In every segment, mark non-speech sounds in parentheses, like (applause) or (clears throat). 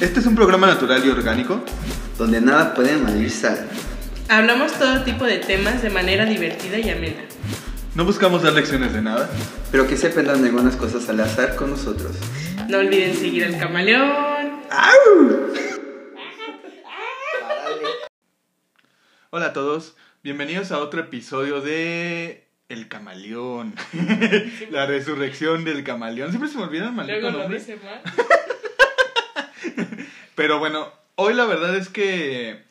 Este es un programa natural y orgánico. donde nada puede sal. Hablamos todo tipo de temas de manera divertida y amena. No buscamos dar lecciones de nada. Pero que se aprendan algunas cosas al azar con nosotros. No olviden seguir al camaleón. (laughs) Hola a todos, bienvenidos a otro episodio de El Camaleón. La resurrección del camaleón. Siempre se me olvida el maldito Luego lo nombre. dice mal. (laughs) Pero bueno, hoy la verdad es que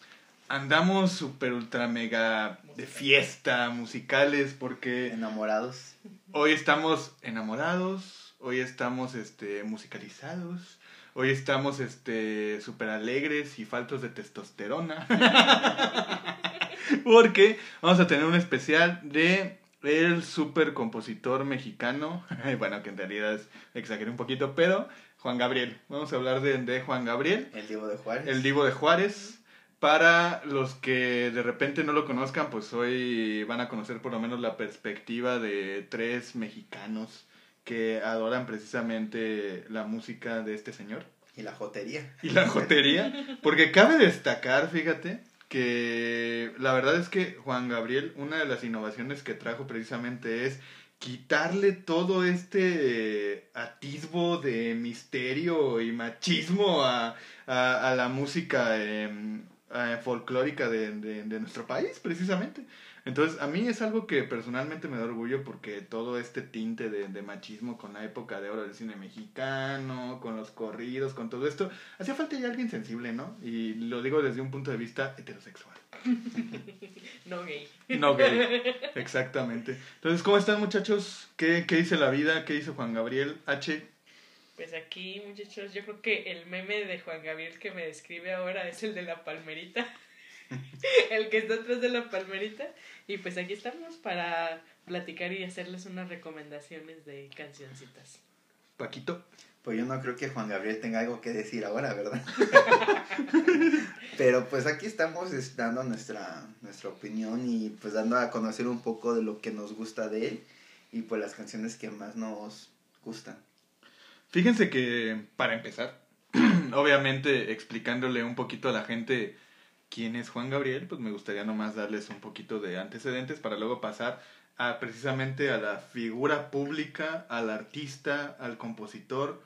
andamos super ultra mega de fiesta, musicales, porque Enamorados. hoy estamos enamorados, hoy estamos este musicalizados, hoy estamos este super alegres y faltos de testosterona. (laughs) porque vamos a tener un especial de el super compositor mexicano, (laughs) bueno, que en realidad es, exageré un poquito, pero Juan Gabriel. Vamos a hablar de, de Juan Gabriel. El Divo de Juárez. El Divo de Juárez. Para los que de repente no lo conozcan, pues hoy van a conocer por lo menos la perspectiva de tres mexicanos que adoran precisamente la música de este señor Y la jotería. y la jotería. Porque cabe destacar, fíjate, que la verdad es que Juan Gabriel, una de las innovaciones que trajo precisamente es quitarle todo este atisbo de misterio y machismo a, a, a la música em, eh, folclórica de, de, de nuestro país, precisamente. Entonces, a mí es algo que personalmente me da orgullo porque todo este tinte de, de machismo con la época de oro del cine mexicano, con los corridos, con todo esto, hacía falta ya alguien sensible, ¿no? Y lo digo desde un punto de vista heterosexual. (laughs) No gay. No gay. Exactamente. Entonces, ¿cómo están muchachos? ¿Qué, ¿Qué dice la vida? ¿Qué dice Juan Gabriel? H. Pues aquí, muchachos, yo creo que el meme de Juan Gabriel que me describe ahora es el de la palmerita. (laughs) el que está atrás de la palmerita. Y pues aquí estamos para platicar y hacerles unas recomendaciones de cancioncitas. Paquito. Pues yo no creo que Juan Gabriel tenga algo que decir ahora, ¿verdad? (laughs) Pero pues aquí estamos es, dando nuestra, nuestra opinión y pues dando a conocer un poco de lo que nos gusta de él y pues las canciones que más nos gustan. Fíjense que, para empezar, (clears throat) obviamente explicándole un poquito a la gente quién es Juan Gabriel, pues me gustaría nomás darles un poquito de antecedentes para luego pasar a precisamente a la figura pública, al artista, al compositor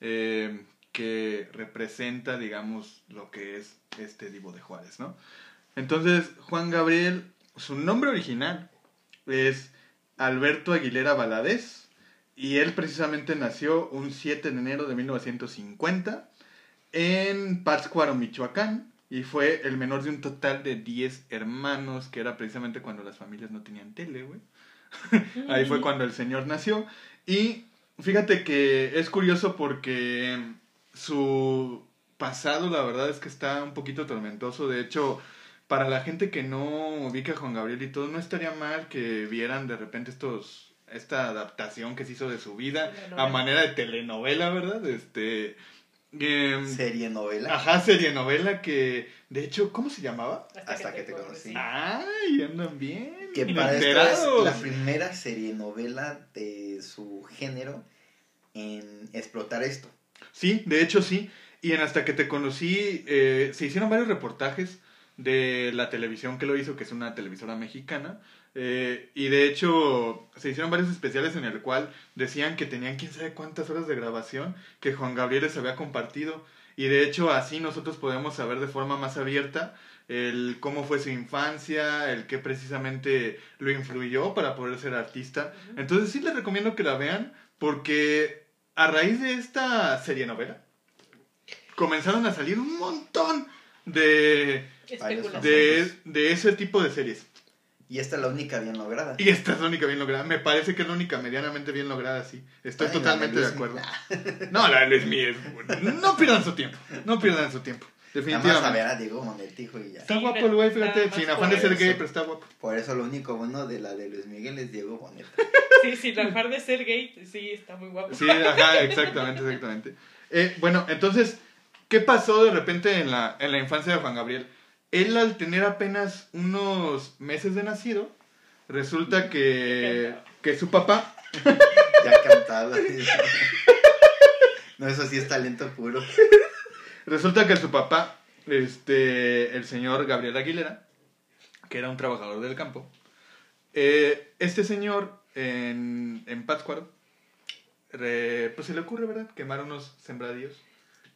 eh, que representa, digamos, lo que es este Divo de Juárez, ¿no? Entonces, Juan Gabriel, su nombre original es Alberto Aguilera Valadez y él precisamente nació un 7 de enero de 1950 en Pátzcuaro, Michoacán, y fue el menor de un total de 10 hermanos, que era precisamente cuando las familias no tenían tele, güey. (laughs) Ahí fue cuando el señor nació. Y fíjate que es curioso porque su pasado, la verdad es que está un poquito tormentoso. De hecho, para la gente que no ubica a Juan Gabriel y todo, no estaría mal que vieran de repente estos esta adaptación que se hizo de su vida a manera de telenovela, ¿verdad? Este em, Serie novela. Ajá, serie novela que, de hecho, ¿cómo se llamaba? Hasta que te conocí. Ay, andan bien. Que para esto es la primera serie novela de su género en explotar esto. Sí, de hecho sí. Y en Hasta que te conocí, eh, se hicieron varios reportajes de la televisión que lo hizo, que es una televisora mexicana. Eh, y de hecho, se hicieron varios especiales en el cual decían que tenían quién sabe cuántas horas de grabación que Juan Gabriel les había compartido. Y de hecho, así nosotros podemos saber de forma más abierta el cómo fue su infancia, el que precisamente lo influyó para poder ser artista. Entonces sí les recomiendo que la vean porque a raíz de esta serie novela comenzaron a salir un montón de, de, de ese tipo de series. Y esta es la única bien lograda. Y esta es la única bien lograda. Me parece que es la única medianamente bien lograda, sí. Estoy Ay, totalmente de acuerdo. No, la de Luis Miguel. No pierdan su tiempo. No pierdan su tiempo. Nada más a Definitivamente. ver a Diego Monetijo y ya. Está Sí, guapo el güey, nada fíjate. Sin afán de ser eso. gay, pero está guapo. Por eso lo único bueno de la de Luis Miguel es Diego Boneta. Sí, sin afán de ser gay, sí, está muy guapo. Sí, ajá, exactamente, exactamente. Eh, bueno, entonces, ¿qué pasó de repente en la, en la infancia de Juan Gabriel? Él al tener apenas unos meses de nacido, resulta que, que su papá, (laughs) Ya cantaba. No, eso sí es talento puro. Resulta que su papá, este, el señor Gabriel Aguilera, que era un trabajador del campo, eh, este señor en, en Pátzcuaro, re- pues se le ocurre, ¿verdad?, quemar unos sembradíos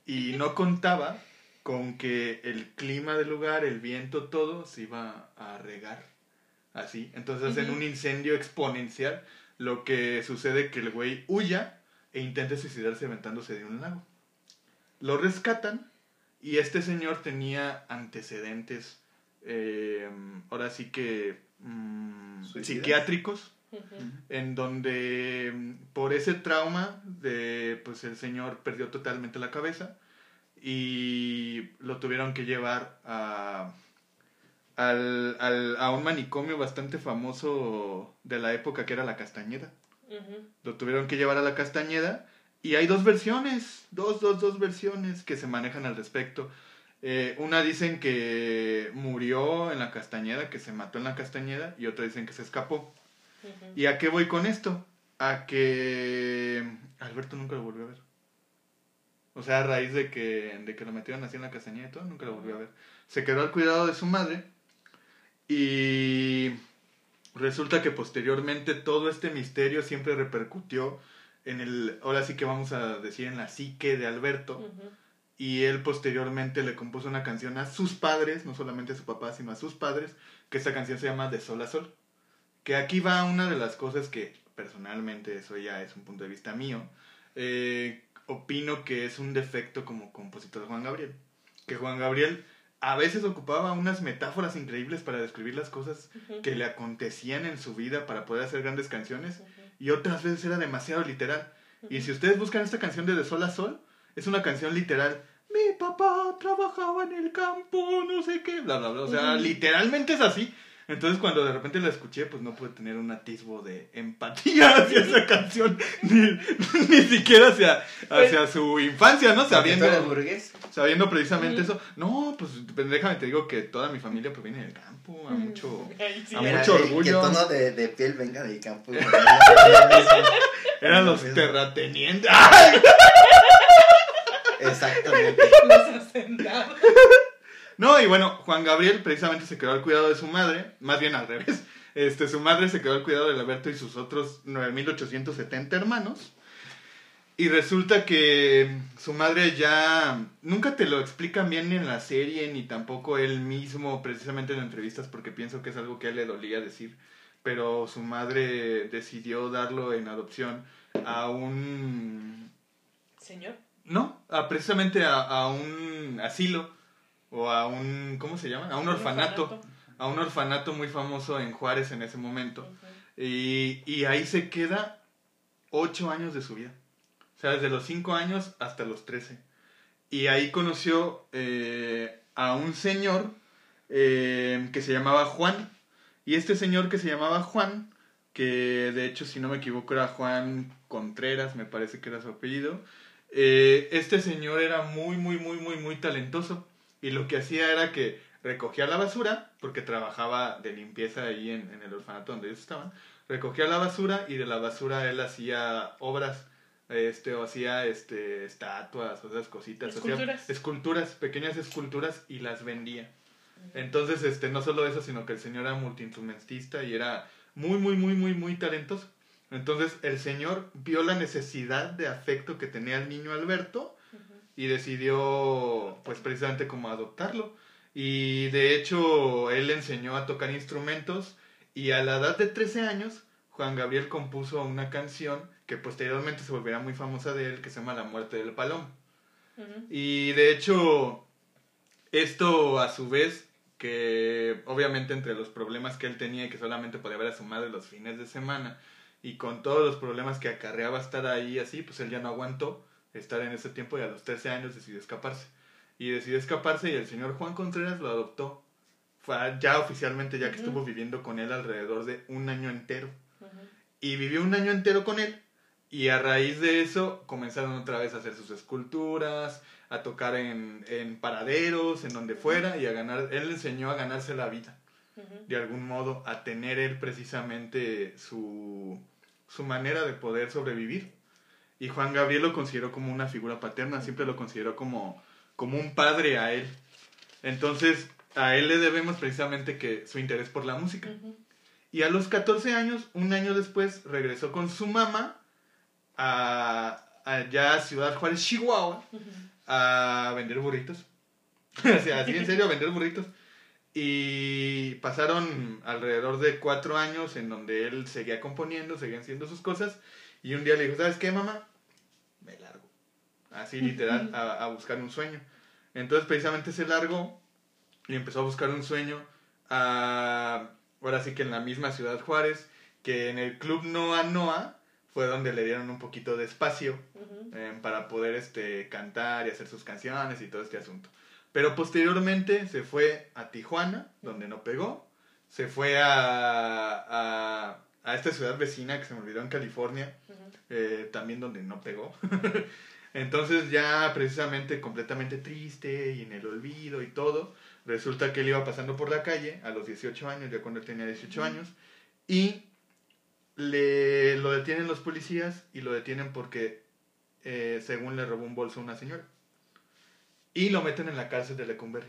y no contaba con que el clima del lugar, el viento, todo se iba a regar así. Entonces hacen Ujú. un incendio exponencial, lo que sucede que el güey huya e intenta suicidarse aventándose de un lago. Lo rescatan y este señor tenía antecedentes, eh, ahora sí que mm, psiquiátricos en donde mm, por ese trauma de pues el señor perdió totalmente la cabeza y lo tuvieron que llevar a al, al- a un manicomio bastante famoso de la época que era la Castañeda. Lo tuvieron que llevar a la Castañeda y hay dos versiones, dos, dos, dos versiones que se manejan al respecto. Eh, una dicen que murió en la Castañeda, que se mató en la Castañeda y otra dicen que se escapó. ¿Y a qué voy con esto? A que Alberto nunca lo volvió a ver. O sea, a raíz de que, de que lo metieron así en la castañeda y todo, nunca lo volvió a ver. Se quedó al cuidado de su madre y resulta que posteriormente todo este misterio siempre repercutió en el, ahora sí que vamos a decir, en la psique de Alberto. Y él posteriormente le compuso una canción a sus padres, no solamente a su papá, sino a sus padres, que esta canción se llama De Sol a Sol. Que aquí va una de las cosas que personalmente, eso ya es un punto de vista mío, eh, opino que es un defecto como compositor de Juan Gabriel. Que Juan Gabriel a veces ocupaba unas metáforas increíbles para describir las cosas Ujú. que le acontecían en su vida para poder hacer grandes canciones Ujú. y otras veces era demasiado literal. Y Ujú. si ustedes buscan esta canción de De Sol a Sol, es una canción literal. Mi papá trabajaba en el campo, no sé qué, bla, bla, bla. O sea, literalmente es así. Entonces, cuando de repente la escuché, pues no pude tener un atisbo de empatía (laughs) hacia esa canción, ni, (laughs) ni siquiera hacia, hacia su infancia, ¿no? Sabiendo, sabiendo precisamente eso. No, pues déjame te digo que toda mi familia proviene del campo, a mucho. A mucho que- orgullo. Que el tono de, de piel venga del campo. (laughs) Eran Lo los terratenientes. Exactamente. Los hacendados. No, y bueno, Juan Gabriel precisamente se quedó al cuidado de su madre, más bien al revés. Este, su madre se quedó al cuidado de Alberto y sus otros 9.870 hermanos. Y resulta que su madre ya nunca te lo explican bien ni en la serie, ni tampoco él mismo, precisamente en entrevistas, porque pienso que es algo que a él le dolía decir. Pero su madre decidió darlo en adopción a un Señor. no, a, precisamente a, a un asilo o a un, ¿cómo se llama? A un orfanato, a un orfanato muy famoso en Juárez en ese momento. Y, y ahí se queda ocho años de su vida. O sea, desde los cinco años hasta los trece. Y ahí conoció eh, a un señor eh, que se llamaba Juan. Y este señor que se llamaba Juan, que de hecho, si no me equivoco, era Juan Contreras, me parece que era su apellido. eh, este señor era muy, muy, muy, muy, muy talentoso. Y lo que hacía era que recogía la basura, porque trabajaba de limpieza ahí en, en el orfanato donde ellos estaban. Recogía la basura y de la basura él hacía obras este o hacía este estatuas o esas cositas hacía Esculturas. esculturas pequeñas esculturas y las vendía entonces este no solo eso sino que el señor era multiinstrumentista y era muy muy muy muy muy talentoso entonces el señor vio la necesidad de afecto que tenía el niño Alberto. Y decidió pues precisamente como adoptarlo. Y de hecho él le enseñó a tocar instrumentos y a la edad de 13 años Juan Gabriel compuso una canción que posteriormente se volverá muy famosa de él que se llama La muerte del palomo y de hecho esto a su vez que obviamente entre los problemas que él tenía y que solamente podía ver a su madre los fines de semana y con todos los problemas que acarreaba estar ahí así, pues él ya no aguantó estar en ese tiempo y a los 13 años decidió escaparse. Y decidió escaparse y el señor Juan Contreras lo adoptó. Fue ya oficialmente, ya que estuvo viviendo con él alrededor de un año entero. Y vivió un año entero con él. Y a raíz de eso comenzaron otra vez a hacer sus esculturas, a tocar en, en paraderos, en donde fuera, y a ganar. Él le enseñó a ganarse la vida, de algún modo, a tener él precisamente su, su manera de poder sobrevivir. Y Juan Gabriel lo consideró como una figura paterna, siempre lo consideró como, como un padre a él. Entonces, a él le debemos precisamente que su interés por la música. Ujú. Y a los 14 años, un año después, regresó con su mamá a, allá a Ciudad Juárez, Chihuahua, Ujú. a vender burritos. (laughs) o sea, así en serio, a vender burritos. Y pasaron alrededor de cuatro años en donde él seguía componiendo, seguía haciendo sus cosas. Y un día le dijo, ¿sabes qué, mamá? Me largo. Así literal, a, a buscar un sueño. Entonces precisamente se largó y empezó a buscar un sueño. a- ahora sí que en la misma Ciudad Juárez, que en el Club Noa Noa fue donde le dieron un poquito de espacio eh, para poder este, cantar y hacer sus canciones y todo este asunto. Pero posteriormente se fue a Tijuana, donde no pegó. Se fue a, a, a esta ciudad vecina que se me olvidó en California, eh, también donde no pegó. (laughs) Entonces ya precisamente completamente triste y en el olvido y todo, resulta que él iba pasando por la calle a los 18 años, ya cuando él tenía 18 Ujú. años, y le, lo detienen los policías y lo detienen porque eh, según le robó un bolso a una señora. Y lo meten en la cárcel de Lecumberri.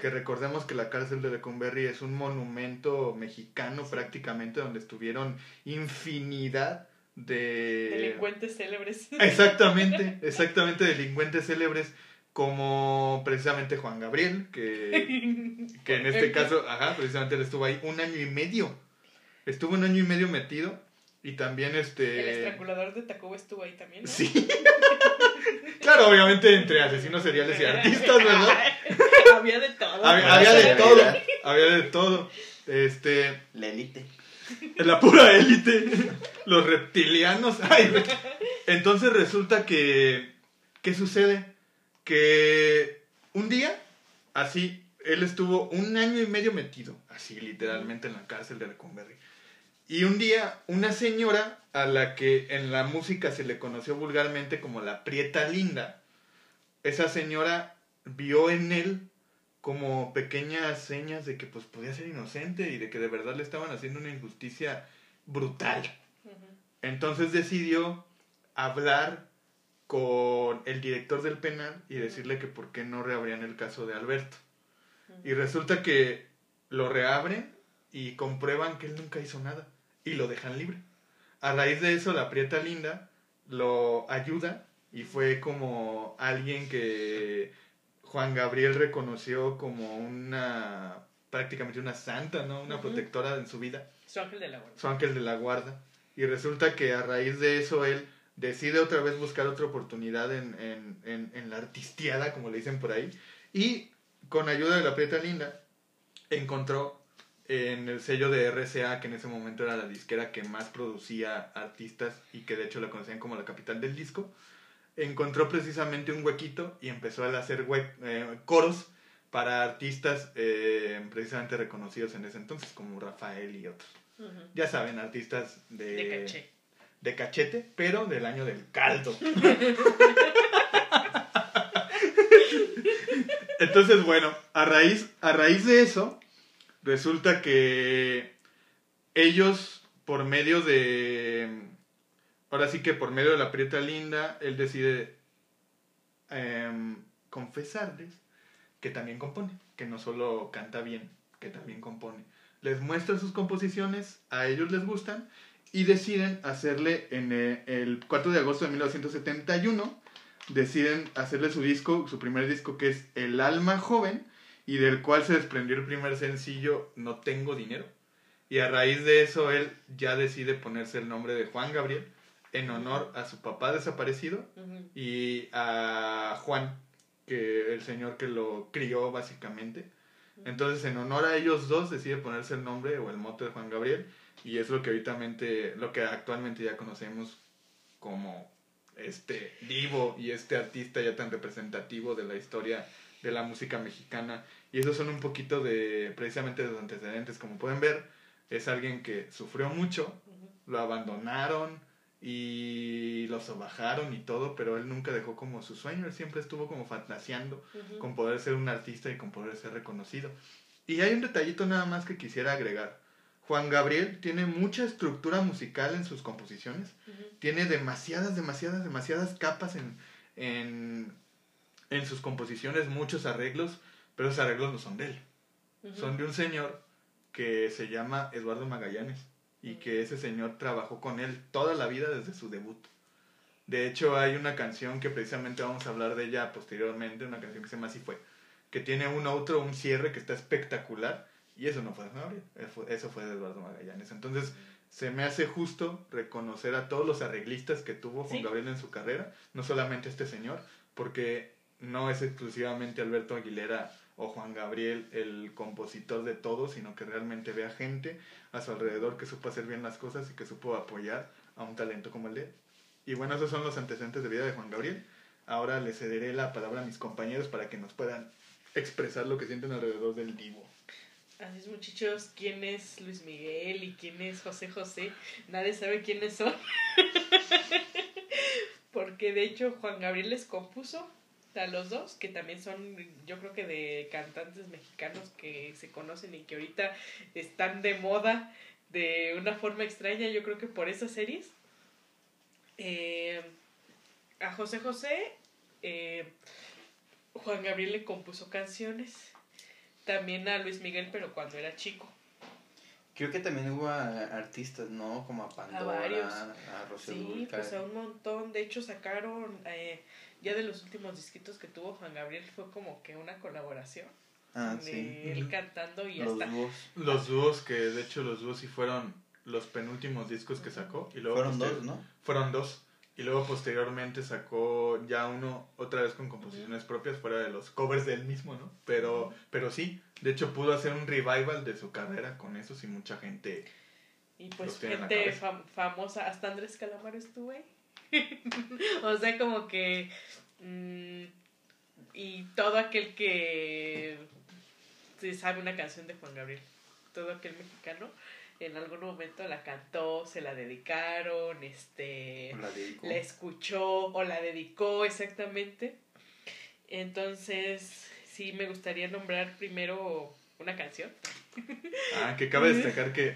Que recordemos que la cárcel de Lecumberri es un monumento mexicano prácticamente donde estuvieron infinidad de... Delincuentes célebres. (laughs) Exactamente, exactamente delincuentes célebres como precisamente Juan Gabriel, que, (laughs) que en este caso, ajá, precisamente él estuvo ahí un año y medio. Estuvo un año y medio metido y también El este... estrangulador de Tacuba estuvo ahí también. ¿no? Sí. (laughs) claro, obviamente entre asesinos seriales y artistas, ¿verdad? (laughs) Había de todo. Había, de todo, había de todo. Este, La élite. la pura élite, los reptilianos. Ay, entonces resulta que, ¿qué sucede? Que un día, así, él estuvo un año y medio metido, así literalmente en la cárcel de Lecumberri. Y un día, una señora a la que en la música se le conoció vulgarmente como la Prieta Linda, esa señora vio en él como pequeñas señas de que pues podía ser inocente y de que de verdad le estaban haciendo una injusticia brutal. Entonces decidió hablar con el director del penal y decirle que por qué no reabrían el caso de Alberto. Y resulta que lo reabren y comprueban que él nunca hizo nada y lo dejan libre. A raíz de eso, la Prieta Linda lo ayuda y fue como alguien que Juan Gabriel reconoció como una prácticamente una santa, ¿no? Una protectora en su vida Su ángel de la guarda. su ángel de la guarda. Y resulta que a raíz de eso él decide otra vez buscar otra oportunidad en, en, en, en la artistiada, como le dicen por ahí. Y con ayuda de la Prieta Linda, encontró en el sello de RCA, que en ese momento era la disquera que más producía artistas y que de hecho la conocían como la capital del disco, encontró precisamente un huequito y empezó a hacer eh, coros para artistas eh, precisamente reconocidos en ese entonces, como Rafael y otros Ujú. ya saben, artistas de, De caché. de cachete, pero del año del caldo. (laughs) Entonces, bueno, a raíz, a raíz de eso, resulta que ellos, por medio de. Ahora sí que por medio de la Prieta Linda, él decide em, confesarles que también compone, que no solo canta bien, que también compone. Les muestra sus composiciones, a ellos les gustan, y deciden hacerle en eh, el 4 de agosto de 1971, deciden hacerle su disco, su primer disco que es El Alma Joven, y del cual se desprendió el primer sencillo No Tengo Dinero. Y a raíz de eso él ya decide ponerse el nombre de Juan Gabriel en honor a su papá desaparecido y a Juan, que el señor que lo crió básicamente. Entonces, en honor a ellos dos, decide ponerse el nombre o el mote de Juan Gabriel y es lo que lo que actualmente ya conocemos como este divo y este artista ya tan representativo de la historia de la música mexicana. Y esos son un poquito de, precisamente, de los antecedentes. Como pueden ver, es alguien que sufrió mucho, lo abandonaron y lo sobajaron y todo, pero él nunca dejó como su sueño, él siempre estuvo como fantaseando con poder ser un artista y con poder ser reconocido. Y hay un detallito nada más que quisiera agregar. Juan Gabriel tiene mucha estructura musical en sus composiciones, tiene demasiadas, demasiadas, demasiadas capas en, en, en sus composiciones muchos arreglos, pero esos arreglos no son de él. Ujú. Son de un señor que se llama Eduardo Magallanes y que ese señor trabajó con él toda la vida desde su debut. De hecho, hay una canción que precisamente vamos a hablar de ella posteriormente, una canción que se llama Así fue, que tiene un outro, un cierre que está espectacular y eso no fue de eso fue- eso fue de Eduardo Magallanes. Entonces, se me hace justo reconocer a todos los arreglistas que tuvo Juan Sí. Gabriel en su carrera, no solamente este señor, porque no es exclusivamente Alberto Aguilera o Juan Gabriel el compositor de todo, sino que realmente ve a gente a su alrededor que supo hacer bien las cosas y que supo apoyar a un talento como el de él. Y bueno, esos son los antecedentes de vida de Juan Gabriel. Ahora le cederé la palabra a mis compañeros para que nos puedan expresar lo que sienten alrededor del divo. Así es, muchachos, quién es Luis Miguel y quién es José José. Nadie sabe quiénes son. (laughs) Porque de hecho Juan Gabriel les compuso a los dos, que también son, yo creo que de cantantes mexicanos que se conocen y que ahorita están de moda de una forma extraña, yo creo que por esas series. Eh, a José José, eh, Juan Gabriel le compuso canciones. También a Luis Miguel, pero cuando era chico. Creo que también hubo a- artistas, ¿no? Como a Pandora, varios. a Rocío Sí, pues a un montón. De hecho, sacaron, eh, ya de los últimos disquitos que tuvo Juan Gabriel, fue como que una colaboración. Ah, de sí. él cantando y Los hasta... dúos. Los dúos, que de hecho los dúos sí fueron los penúltimos discos que sacó. Y luego Fueron dos, ¿no? Fueron dos. Y luego posteriormente sacó ya uno otra vez con composiciones propias fuera de los covers de él mismo, ¿no? Pero, pero sí, de hecho pudo hacer un revival de su carrera con eso y mucha gente... Y pues gente fam- famosa, hasta Andrés Calamaro estuvo ahí. (laughs) o sea, como que... mm, y todo aquel que se sabe una canción de Juan Gabriel, todo aquel mexicano, en algún momento la cantó, se la dedicaron, este... La dedicó. la escuchó o la dedicó exactamente. Entonces, sí me gustaría nombrar primero una canción. (laughs) Ah, que cabe destacar que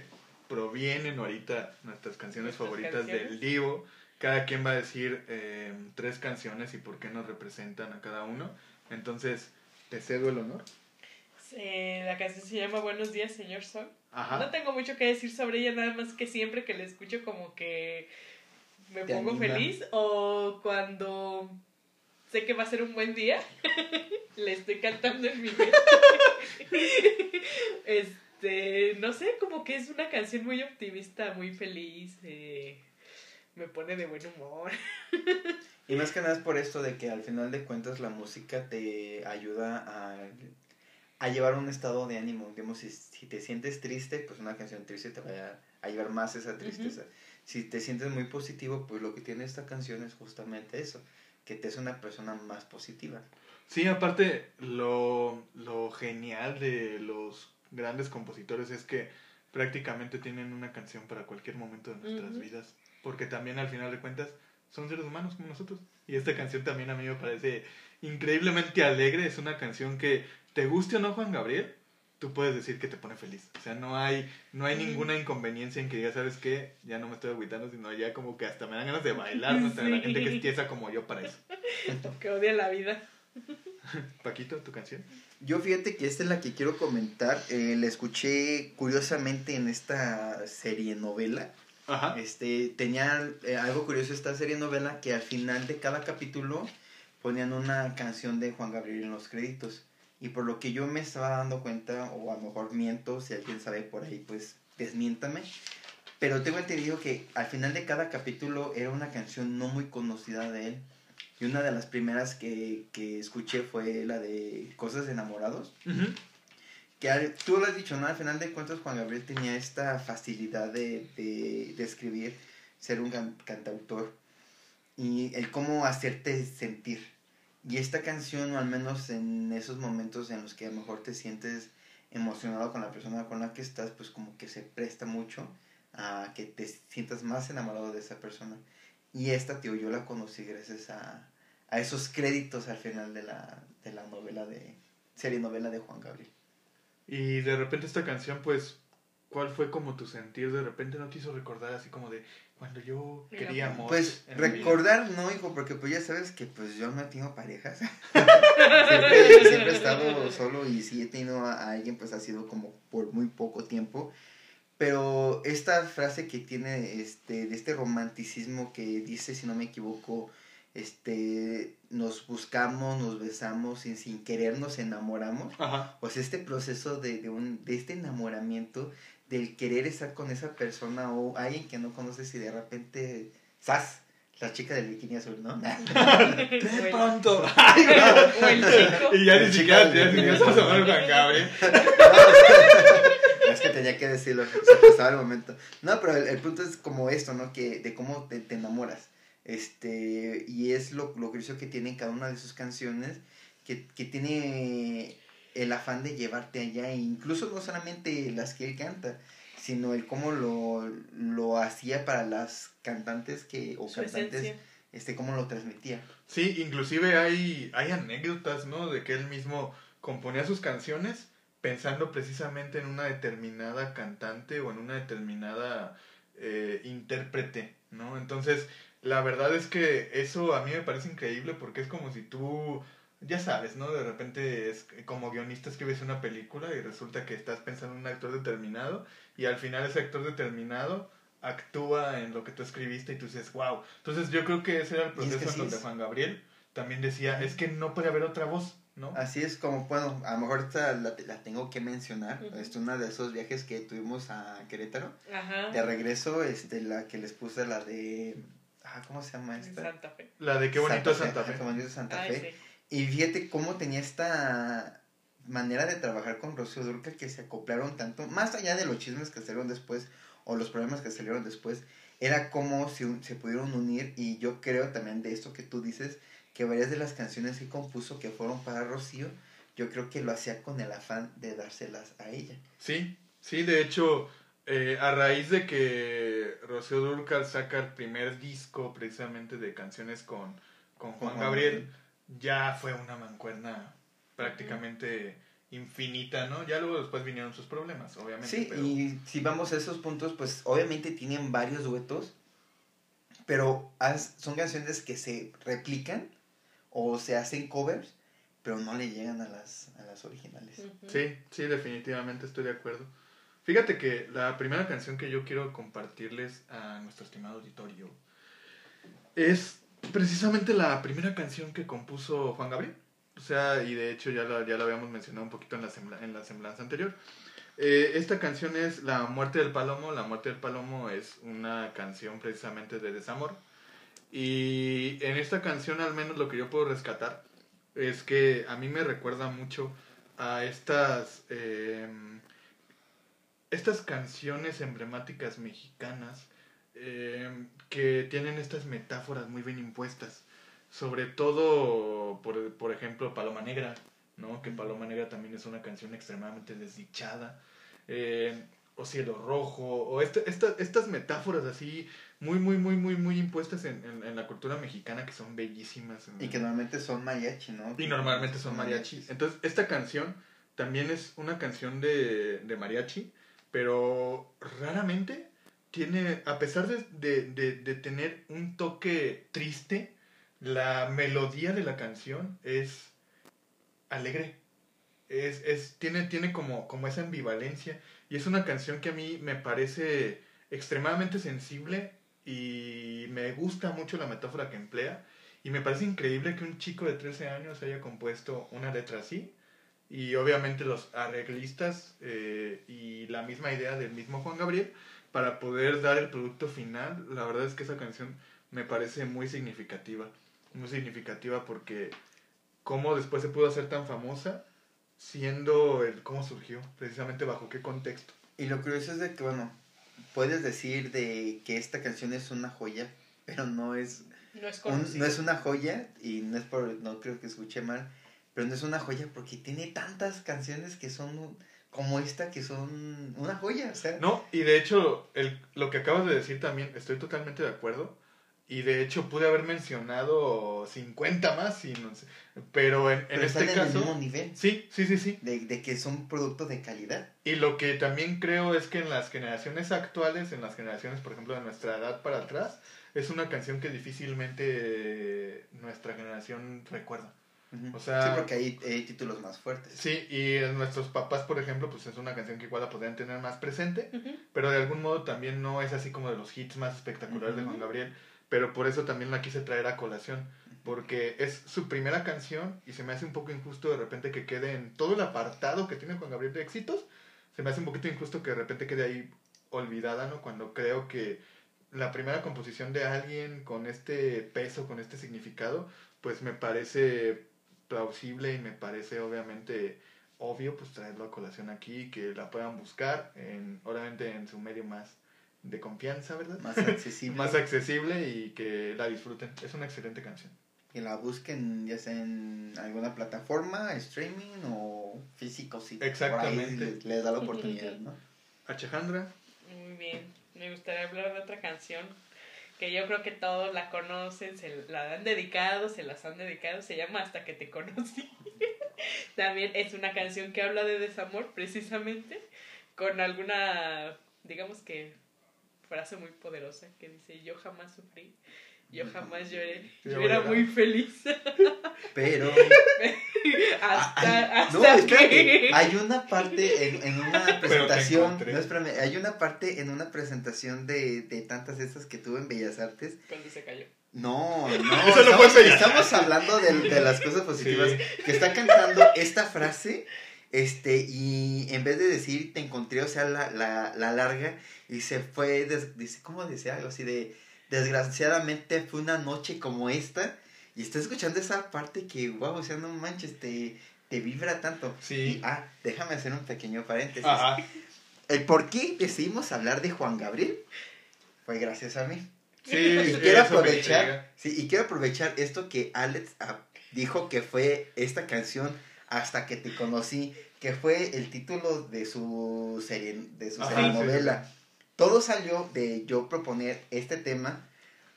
provienen ahorita nuestras canciones Nuestras favoritas canciones. del Divo. Cada quien va a decir eh, tres canciones y por qué nos representan a cada uno. Entonces, te cedo el honor. La canción se llama Buenos días, señor Sol. Ajá. No tengo mucho que decir sobre ella, nada más que siempre que la escucho como que me pongo anima. feliz o cuando sé que va a ser un buen día, (laughs) le estoy cantando en mi mente. (laughs) este, no sé, como que es una canción muy optimista, muy feliz, eh, me pone de buen humor. (laughs) Y más que nada es por esto de que al final de cuentas la música te ayuda a, a llevar un estado de ánimo. Digamos, si, si te sientes triste, pues una canción triste te va a, a llevar más esa tristeza. Si te sientes muy positivo, pues lo que tiene esta canción es justamente eso, que te hace una persona más positiva. Sí, aparte, lo, lo genial de los grandes compositores es que prácticamente tienen una canción para cualquier momento de nuestras vidas. Porque también al final de cuentas son seres humanos como nosotros. Y esta canción también a mí me parece increíblemente alegre. Es una canción que, te guste o no Juan Gabriel, tú puedes decir que te pone feliz. O sea, no hay, no hay Ujú. ninguna inconveniencia en que digas, ¿sabes qué? Ya no me estoy agüitando, sino ya como que hasta me dan ganas de bailar. ¿no? Hasta la Sí. gente que es tiesa como yo para eso. (laughs) que odia la vida. (laughs) Paquito, tu canción. Yo fíjate que esta es la que quiero comentar. Eh, la escuché curiosamente en esta serie novela. Ajá. Este, tenía eh, algo curioso esta serie novela que al final de cada capítulo ponían una canción de Juan Gabriel en los créditos. Y por lo que yo me estaba dando cuenta, o a lo mejor miento, si alguien sabe por ahí, pues desmiéntame. Pero tengo entendido que al final de cada capítulo era una canción no muy conocida de él. Y una de las primeras que, que escuché fue la de Cosas de Enamorados. Ujú. Que tú lo has dicho, ¿no? Al final de cuentas Juan Gabriel tenía esta facilidad de, de, escribir, ser un can- cantautor y el cómo hacerte sentir. Y esta canción, o al menos en esos momentos en los que a lo mejor te sientes emocionado con la persona con la que estás, pues como que se presta mucho a que te sientas más enamorado de esa persona. Y esta, tío, yo la conocí gracias a, a esos créditos al final de la, de la novela de, serie novela de Juan Gabriel. Y de repente esta canción, pues, ¿cuál fue como tu sentir? De repente no te hizo recordar así como de cuando yo quería amor. Pues mi vida? recordar no, hijo, porque pues ya sabes que pues yo no tengo parejas. (laughs) Siempre, siempre he estado solo y si he tenido a, a alguien, pues ha sido como por muy poco tiempo. Pero esta frase que tiene este, de este romanticismo que dice, si no me equivoco, este, nos buscamos, nos besamos y sin querer nos enamoramos. Ajá. Pues este proceso de, de, un, de este enamoramiento, del querer estar con esa persona o alguien que no conoces y de repente, ¡zas! La chica del bikini azul, ¿no? (laughs) (laughs) De pronto. O el chico. y ya ni siquiera, Juan Gabriel. (laughs) es que tenía que decirlo, se pasaba el momento. No, pero el, el punto es como esto, ¿no? Que de cómo te, te enamoras. Este, y es lo, lo curioso que tiene cada una de sus canciones, que, que tiene el afán de llevarte allá, e incluso no solamente las que él canta, sino el cómo lo, lo hacía para las cantantes que, o Su cantantes, esencia. este, cómo lo transmitía. Sí, inclusive hay, hay anécdotas, ¿no? De que él mismo componía sus canciones pensando precisamente en una determinada cantante o en una determinada eh, intérprete, ¿no? Entonces, la verdad es que eso a mí me parece increíble porque es como si tú, ya sabes, ¿no? De repente es como guionista escribes una película y resulta que estás pensando en un actor determinado y al final ese actor determinado actúa en lo que tú escribiste y tú dices, wow. Entonces yo creo que ese era el Y es que proceso sí en donde es. Juan Gabriel también decía, es que no puede haber otra voz, ¿no? Así es como, bueno, a lo mejor esta la, la tengo que mencionar, es uno de esos viajes que tuvimos a Querétaro. Ajá. De regreso, este, la que les puse, la de, ah, ¿cómo se llama esta? Santa Fe. La de qué bonito es Santa ajá, Fe. Qué bonito Santa Ay, Fe. sí. Y fíjate cómo tenía esta manera de trabajar con Rocío Durcal que se acoplaron tanto, más allá de los chismes que salieron después o los problemas que salieron después, era como si un- se pudieron unir y yo creo también de esto que tú dices, que varias de las canciones que compuso que fueron para Rocío, yo creo que lo hacía con el afán de dárselas a ella. Sí, sí, de hecho, eh, a raíz de que Rocío Durcal saca el primer disco precisamente de canciones con, con Juan Gabriel, ya fue una mancuerna prácticamente infinita, ¿no? Ya luego después vinieron sus problemas, obviamente. Sí, pero... y si vamos a esos puntos, pues obviamente tienen varios duetos, pero has- son canciones que se replican o se hacen covers, pero no le llegan a las, a las originales. Sí, sí, definitivamente estoy de acuerdo. Fíjate que la primera canción que yo quiero compartirles a nuestro estimado auditorio es precisamente la primera canción que compuso Juan Gabriel. O sea, y de hecho ya la, ya la habíamos mencionado un poquito en la, sembla- en la semblanza anterior. Eh, esta canción es La muerte del palomo. La muerte del palomo es una canción precisamente de desamor. Y en esta canción al menos lo que yo puedo rescatar es que a mí me recuerda mucho a estas eh, estas canciones emblemáticas mexicanas eh, que tienen estas metáforas muy bien impuestas sobre todo por, por ejemplo Paloma Negra no que Paloma Negra también es una canción extremadamente desdichada eh, o Cielo Rojo o este- esta- estas metáforas así muy muy muy muy muy impuestas en, en- en la cultura mexicana que son bellísimas Y que normalmente son mariachi, ¿no? y normalmente son mariachis. Entonces, esta canción también es una canción de, de mariachi, pero raramente tiene, a pesar de, de, de- de tener un toque triste, la melodía de la canción es alegre. Es, es, tiene, tiene como, como esa ambivalencia. Y es una canción que a mí me parece extremadamente sensible y me gusta mucho la metáfora que emplea. Y me parece increíble que un chico de 13 años haya compuesto una letra así. Y obviamente los arreglistas eh, y la misma idea del mismo Juan Gabriel para poder dar el producto final. La verdad es que esa canción me parece muy significativa. Muy significativa porque cómo después se pudo hacer tan famosa siendo el cómo surgió, precisamente bajo qué contexto. Y lo curioso es de que, bueno, puedes decir de que esta canción es una joya, pero no es, No es un- no es una joya, y no es por, no creo que escuche mal, pero no es una joya porque tiene tantas canciones que son como esta, que son una joya, o sea, No, y de hecho, el, lo que acabas de decir también, estoy totalmente de acuerdo. Y de hecho pude haber mencionado 50 más, y no sé, pero en, en pero este el mismo caso... nivel. Sí, sí, sí, sí. De, de que son productos de calidad. Y lo que también creo es que en las generaciones actuales, en las generaciones, por ejemplo, de nuestra edad para atrás, es una canción que difícilmente nuestra generación recuerda. O sea- Sí, porque hay, hay títulos más fuertes. Sí, y en nuestros papás, por ejemplo, pues es una canción que igual la podrían tener más presente, pero de algún modo también no es así como de los hits más espectaculares de Juan. Gabriel, pero por eso también la quise traer a colación, porque es su primera canción y se me hace un poco injusto de repente que quede en todo el apartado que tiene Juan Gabriel de éxitos, se me hace un poquito injusto que de repente quede ahí olvidada, ¿no? Cuando creo que la primera composición de alguien con este peso, con este significado, pues me parece plausible y me parece obviamente obvio pues traerlo a colación aquí que la puedan buscar en obviamente en su medio más de confianza verdad Más accesible. (laughs) más accesible y que la disfruten es una excelente canción que la busquen ya sea en alguna plataforma, streaming o físico, sí. Exactamente. Por ahí les, les da la oportunidad, ¿no? Alejandra Muy bien. Me gustaría hablar de otra canción que yo creo que todos la conocen, se la han dedicado, se las han dedicado, se llama Hasta que te conocí. (laughs) También es una canción que habla de desamor, precisamente, con alguna, digamos que, frase muy poderosa que dice, yo jamás sufrí, yo jamás lloré, yo era muy feliz. (laughs) Pero (laughs) hasta Ah, hasta no, espérate, que... hay una parte en, en una presentación, no, espérame, hay una parte en una presentación de, de tantas estas que tuve en Bellas Artes. Cuando se cayó. No, no, (laughs) Eso no estamos, estamos hablando de, de las cosas positivas. Sí. Que está cantando esta frase, este, y en vez de decir te encontré, o sea, la, la, la larga, y se fue, des- dice, ¿cómo decía? Algo así de, desgraciadamente fue una noche como esta, y está escuchando esa parte que, wow, o sea, no manches, te, te vibra tanto. sí Y, ah, déjame hacer un pequeño paréntesis. Ajá. El por qué decidimos hablar de Juan Gabriel fue gracias a mí. sí Y quiero aprovechar, sí, y quiero aprovechar esto que Alex ah, dijo que fue esta canción hasta que te conocí, que fue el título de su serie, de su Ajá, serie sí, novela. Todo salió de yo proponer este tema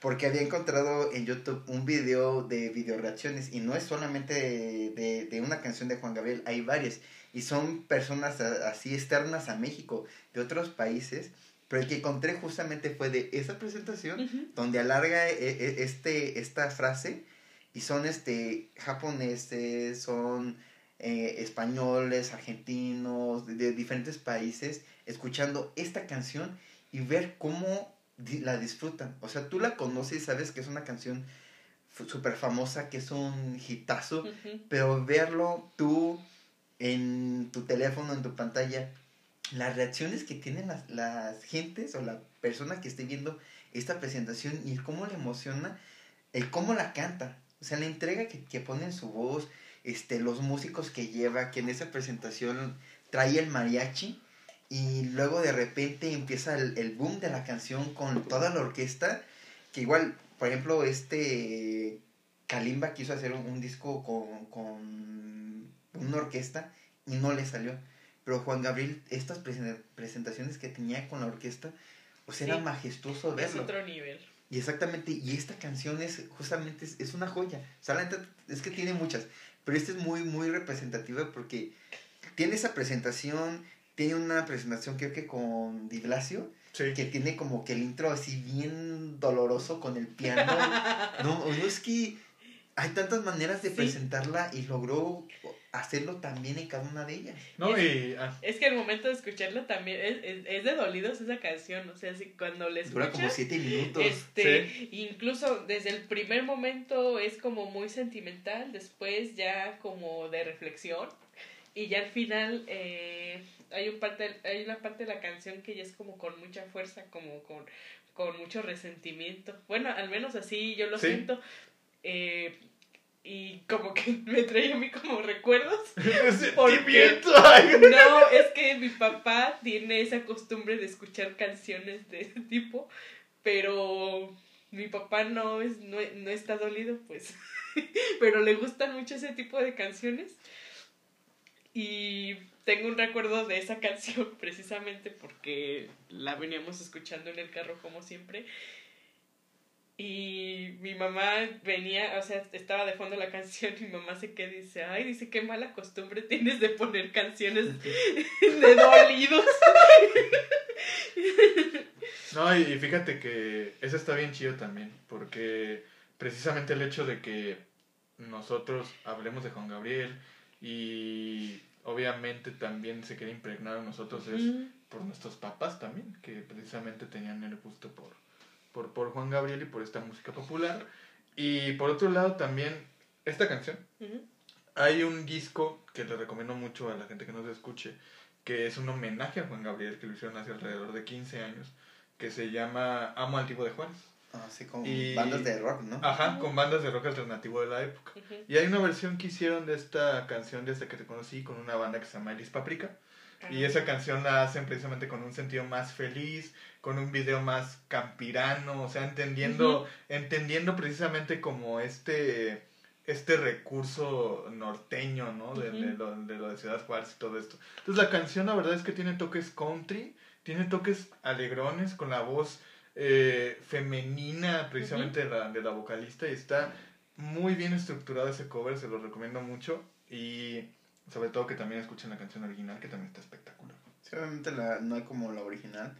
porque había encontrado en YouTube un video de video reacciones y no es solamente de, de- de una canción de Juan Gabriel, hay varias y son personas así externas a México, de otros países, pero el que encontré justamente fue de esa presentación donde alarga e- e- este, esta frase y son este japoneses, son eh, españoles, argentinos, de, de diferentes países, escuchando esta canción y ver cómo la disfrutan. O sea, tú la conoces, sabes que es una canción súper famosa, que es un hitazo, pero verlo tú en tu teléfono, en tu pantalla, las reacciones que tienen las, las gentes o la persona que esté viendo esta presentación y el cómo le emociona, el cómo la canta, o sea, la entrega que, que pone en su voz, este, los músicos que lleva, que en esa presentación trae el mariachi y luego de repente empieza el, el boom de la canción con toda la orquesta, que igual, por ejemplo, este Kalimba quiso hacer un, un disco con, con una orquesta y no le salió. Pero Juan Gabriel, estas presen- presentaciones que tenía con la orquesta, pues era Sí. majestuoso Es verlo. otro nivel. Y exactamente, y esta canción es justamente, es, es una joya. O sea, la neta, es que tiene muchas, pero esta es muy, muy representativa porque tiene esa presentación, tiene una presentación creo que con Di Blasio, sí que tiene como que el intro así bien doloroso con el piano. (laughs) No, es que hay tantas maneras de Sí. presentarla y logró hacerlo también en cada una de ellas. no y ah, Es que el momento de escucharla también es, es, es de dolidos esa canción, o sea, así, cuando la Dura como siete minutos. este, incluso desde el primer momento es como muy sentimental, después ya como de reflexión, y ya al final eh, hay, un parte, hay una parte de la canción que ya es como con mucha fuerza, como con, con mucho resentimiento. Bueno, al menos así yo lo Sí. siento. eh, y como que (laughs) me trae a mí como recuerdos. (laughs) (laughs) ay. No, es que mi papá tiene esa costumbre de escuchar canciones de ese tipo, pero mi papá no es no, no está dolido, pues. Pero le gustan mucho ese tipo de canciones. Y tengo un recuerdo de esa (laughs) canción precisamente porque la veníamos escuchando en el carro como siempre. Y mi mamá venía, o sea, estaba de fondo la canción y mi mamá se queda y dice, ay, dice, qué mala costumbre tienes de poner canciones (laughs) de dolidos. No, y, y fíjate que eso está bien chido también, porque precisamente el hecho de que nosotros hablemos de Juan Gabriel y obviamente también se queda impregnado en nosotros es por nuestros papás también, que precisamente tenían el gusto por, por, por Juan Gabriel y por esta música popular. Y por otro lado también esta canción. Hay un disco que le recomiendo mucho a la gente que nos escuche, que es un homenaje a Juan Gabriel, que lo hicieron hace alrededor de 15 años, que se llama Amo al Tipo de Juárez. Así como Y- bandas de rock, ¿no? Ajá, con bandas de rock alternativo de la época. Ujú. Y hay una versión que hicieron de esta canción desde que te conocí con una banda que se llama Elis Paprika. Y Ah. esa canción la hacen precisamente con un sentido más feliz, con un video más campirano, o sea, entendiendo, Ujú. entendiendo precisamente como este, este recurso norteño, ¿no? De, de lo, de lo de Ciudad Juárez y todo esto. Entonces la canción la verdad es que tiene toques country, tiene toques alegrones con la voz eh, femenina precisamente de, la, de la vocalista y está muy bien estructurado ese cover, se lo recomiendo mucho y sobre todo que también escuchen la canción original que también está espectacular. Sí, obviamente la, no hay como la original.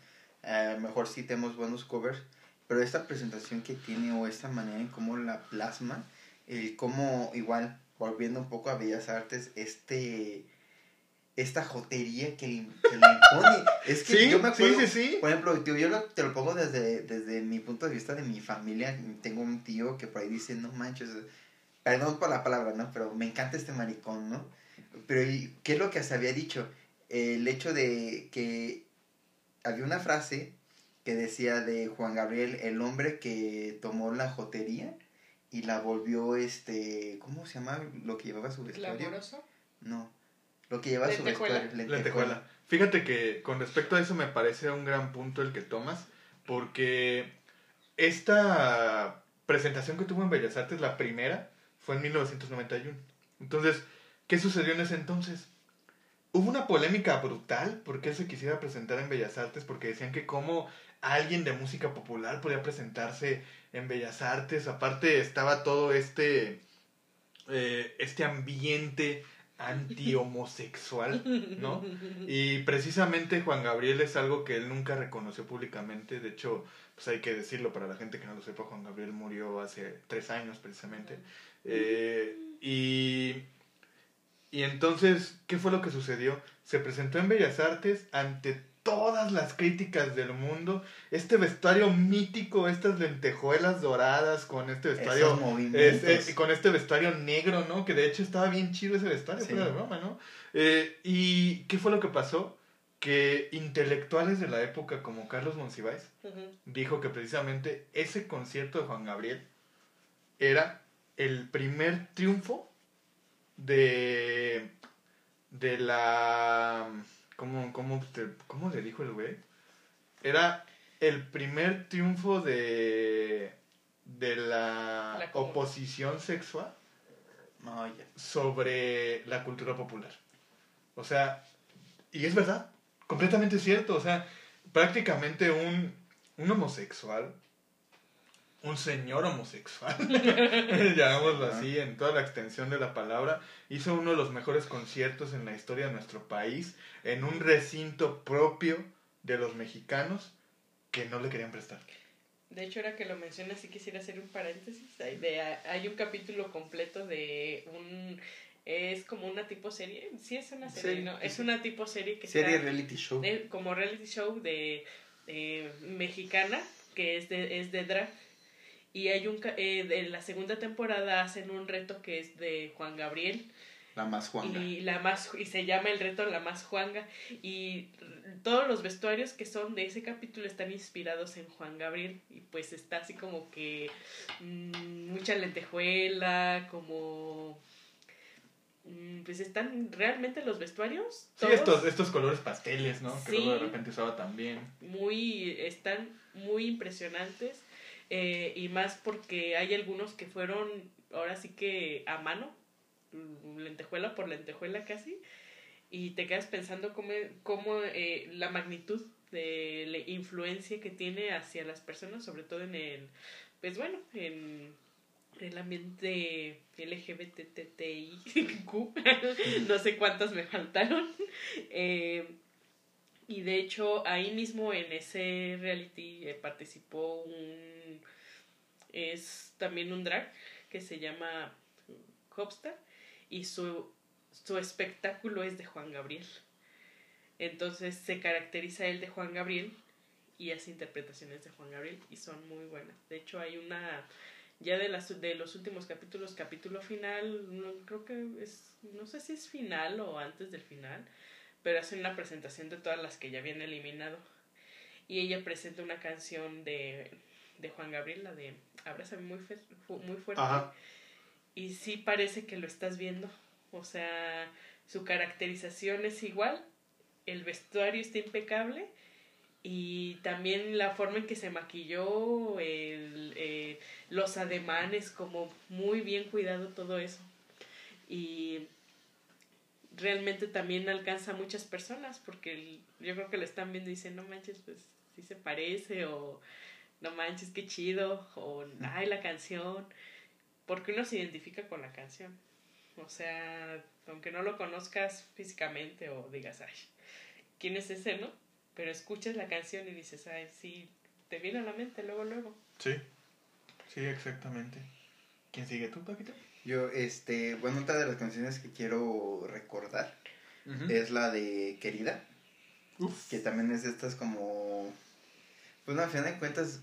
Mejor sí tenemos buenos covers, pero esta presentación que tiene o esta manera en cómo la plasma, el cómo igual, volviendo un poco a Bellas Artes, este esta jotería que, le- que le impone. Es que Sí, yo me acuerdo, sí, sí, sí. por ejemplo, tío, yo lo- te lo pongo desde, desde mi punto de vista de mi familia. Tengo un tío que por ahí dice, no manches, perdón por la palabra, ¿no? Pero me encanta este maricón, ¿no? Pero ¿y ¿qué es lo que se había dicho? El hecho de que había una frase que decía de Juan Gabriel, el hombre que tomó la jotería y la volvió, este, ¿cómo se llama lo que llevaba su vestuario? ¿Glamoroso? No, lo que llevaba su Lentejuela. vestuario. Lentejuela. Fíjate que con respecto a eso me parece un gran punto el que tomas, porque esta presentación que tuvo en Bellas Artes, la primera, fue en 1991. Entonces, ¿qué sucedió en ese entonces? Hubo una polémica brutal porque él se quisiera presentar en Bellas Artes, porque decían que como alguien de música popular podía presentarse en Bellas Artes, aparte estaba todo este, eh, este ambiente anti-homosexual, ¿no? Y precisamente Juan Gabriel es algo que él nunca reconoció públicamente. De hecho, pues hay que decirlo para la gente que no lo sepa, Juan Gabriel murió hace tres años precisamente. Eh, y, y entonces, ¿qué fue lo que sucedió? Se presentó en Bellas Artes ante todas las críticas del mundo. Este vestuario mítico, estas lentejuelas doradas con este vestuario Esos movimientos. es- es- con este vestuario negro, ¿no? Que de hecho estaba bien chido ese vestuario, Sí. fuera de broma, ¿no? Eh, ¿Y qué fue lo que pasó? Que intelectuales de la época como Carlos Monsiváis dijo que precisamente ese concierto de Juan Gabriel era el primer triunfo de, de la... ¿Cómo, cómo, te- cómo le dijo el güey? Era el primer triunfo de, de la, oposición sexual No, ya. sobre la cultura popular. O sea, y es verdad, completamente cierto. O sea, prácticamente un, un homosexual, un señor homosexual, (laughs) (laughs) llamémoslo así, en toda la extensión de la palabra, hizo uno de los mejores conciertos en la historia de nuestro país, en un recinto propio de los mexicanos que no le querían prestar. De hecho, ahora que lo mencionas, sí quisiera hacer un paréntesis. Hay, de- hay un capítulo completo de un... Es como una tipo serie. Sí, es una serie, Sí, ¿no? Es una tipo serie que Serie está... reality show. de- como reality show de, de mexicana, que es de, es de drag. Y hay un... ca- Eh, de la segunda temporada hacen un reto que es de Juan Gabriel. La más Juanga. y la más y se llama el reto la más Juanga y todos los vestuarios que son de ese capítulo están inspirados en Juan Gabriel y pues está así como que mm, mucha lentejuela como mm, pues están realmente los vestuarios Sí, todos estos, estos colores pasteles, ¿no? Que Sí. luego de repente usaba también. muy están muy impresionantes eh, y más porque hay algunos que fueron ahora sí que a mano mm, lentejuela por lentejuela casi y te quedas pensando cómo, cómo eh, la magnitud de la influencia que tiene hacia las personas sobre todo en el pues bueno en el ambiente LGBTTIQ (laughs) no sé cuántas me faltaron eh, y de hecho, ahí mismo en ese reality eh, participó un. Es también un drag que se llama. Hofstad y su, su espectáculo es de Juan Gabriel. Entonces se caracteriza él de Juan Gabriel y hace interpretaciones de Juan Gabriel y son muy buenas. De hecho hay una ya de las de los últimos capítulos, capítulo final, no, creo que es no sé si es final o antes del final, pero hacen una presentación de todas las que ya habían eliminado. Y ella presenta una canción de, de Juan Gabriel, la de Abrázame muy, muy fuerte. Y sí parece que lo estás viendo. O sea, su caracterización es igual, el vestuario está impecable y también la forma en que se maquilló, el, eh, los ademanes, como muy bien cuidado todo eso. Y realmente también alcanza a muchas personas porque yo creo que lo están viendo y dicen, no manches, pues sí se parece o no manches, qué chido o ay, la canción, porque uno se identifica con la canción. O sea, aunque no lo conozcas físicamente o digas, ay, ¿quién es ese, no? Pero escuchas la canción y dices, ay, sí, te viene a la mente luego, luego. Sí, sí, exactamente. ¿Quién sigue tú, Paquito? Yo, este, bueno, otra de las canciones que quiero recordar es la de Querida. Que también es de estas como... Pues no, al final de cuentas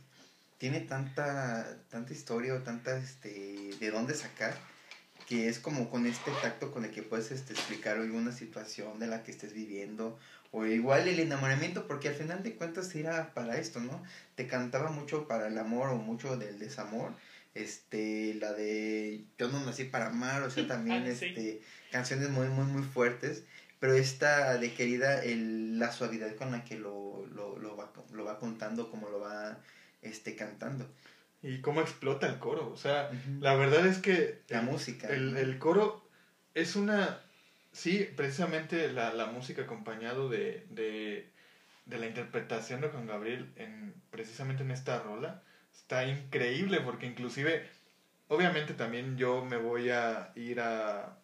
tiene tanta, tanta historia o tanta, este, de dónde sacar que es como con este tacto con el que puedes este, explicar alguna situación de la que estés viviendo o igual el enamoramiento porque al final de cuentas era para esto, ¿no? Te cantaba mucho para el amor o mucho del desamor este la de yo no nací para amar o sea (laughs) también ah, este canciones muy muy muy fuertes pero esta de querida el, la suavidad con la que lo, lo, lo, va, lo va contando como lo va este cantando. Y cómo explota el coro o sea la verdad es que la música. el, el, coro es una sí precisamente la, la música acompañado de, de, de la interpretación de Juan Gabriel en precisamente en esta rola está increíble porque inclusive, obviamente también yo me voy a ir a,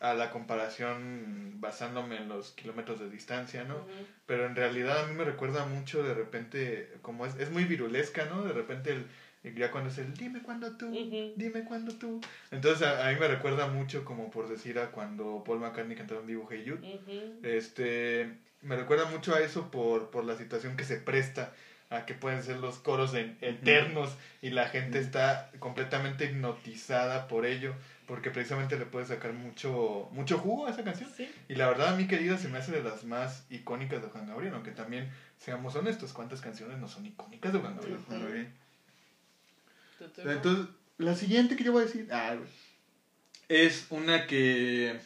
a la comparación basándome en los kilómetros de distancia, ¿no? Pero en realidad a mí me recuerda mucho de repente, como es, es muy virulesca, ¿no? De repente el, ya cuando es el dime cuándo tú, dime cuándo tú. Entonces a, mí me recuerda mucho como por decir a cuando Paul McCartney cantaba un dibujo Hey Este, me recuerda mucho a eso por, por la situación que se presta a que pueden ser los coros eternos y la gente está completamente hipnotizada por ello porque precisamente le puede sacar mucho mucho jugo a esa canción. Y la verdad a mi querida se me hace de las más icónicas de Juan Gabriel aunque también seamos honestos cuántas canciones no son icónicas de Juan Gabriel entonces la siguiente que yo voy a decir ah, es una que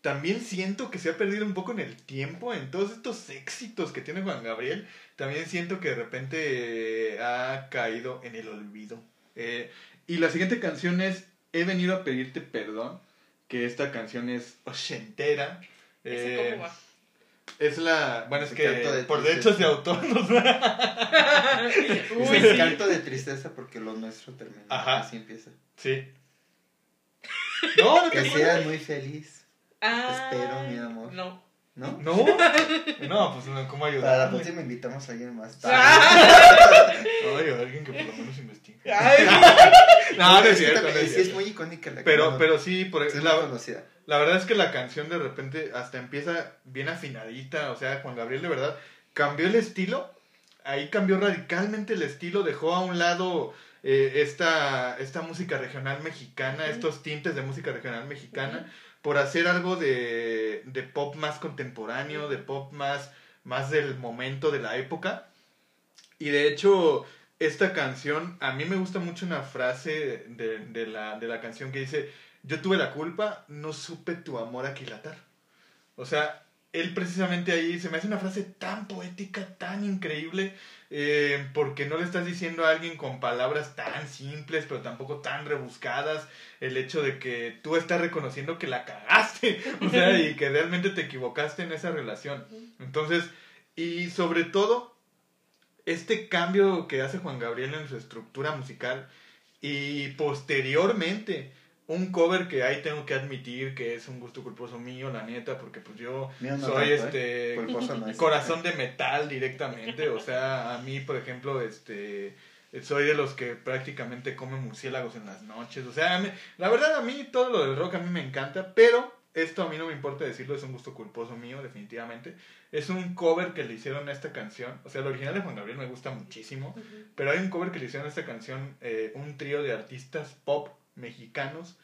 también siento que se ha perdido un poco en el tiempo, en todos estos éxitos que tiene Juan Gabriel, también siento que de repente eh, ha caído en el olvido. Eh, y la siguiente canción es He venido a pedirte perdón, que esta canción es ochentera. Eh, cómo va? Es la. Bueno, es que por derechos de autor nos (laughs) Es el canto de tristeza porque lo nuestro termina. Ajá. Así empieza. Sí. (laughs) No, no Que seas muy feliz. Ah, espero, mi amor. No. ¿No? ¿No? No, pues ¿cómo ayudar? Para la próxima invitamos a alguien más. (laughs) Ay, alguien que por lo menos investigue. (laughs) no, no es cierto. Sí, es muy icónica la Pero, pero sí, por es la, conocida. La verdad es que la canción de repente hasta empieza bien afinadita. O sea, Juan Gabriel de verdad cambió el estilo. Ahí cambió radicalmente el estilo. Dejó a un lado eh, esta, esta música regional mexicana, estos tintes de música regional mexicana por hacer algo de, de pop más contemporáneo, de pop más, más del momento de la época. Y de hecho, esta canción, a mí me gusta mucho una frase de, de, la, de la canción que dice, yo tuve la culpa, no supe tu amor aquilatar. O sea, él precisamente ahí se me hace una frase tan poética, tan increíble, eh, porque no le estás diciendo a alguien con palabras tan simples, pero tampoco tan rebuscadas, el hecho de que tú estás reconociendo que la cagaste, o sea, y que realmente te equivocaste en esa relación. Entonces, y sobre todo, este cambio que hace Juan Gabriel en su estructura musical y posteriormente un cover que ahí tengo que admitir que es un gusto culposo mío, la neta, porque pues yo soy este corazón de metal directamente, o sea, a mí, por ejemplo, este soy de los que prácticamente come murciélagos en las noches. O sea, me- la verdad a mí todo lo del rock a mí me encanta, pero esto a mí no me importa decirlo, es un gusto culposo mío, definitivamente. Es un cover que le hicieron a esta canción. O sea, el original de Juan Gabriel me gusta muchísimo, pero hay un cover que le hicieron a esta canción, eh, un trío de artistas pop mexicanos.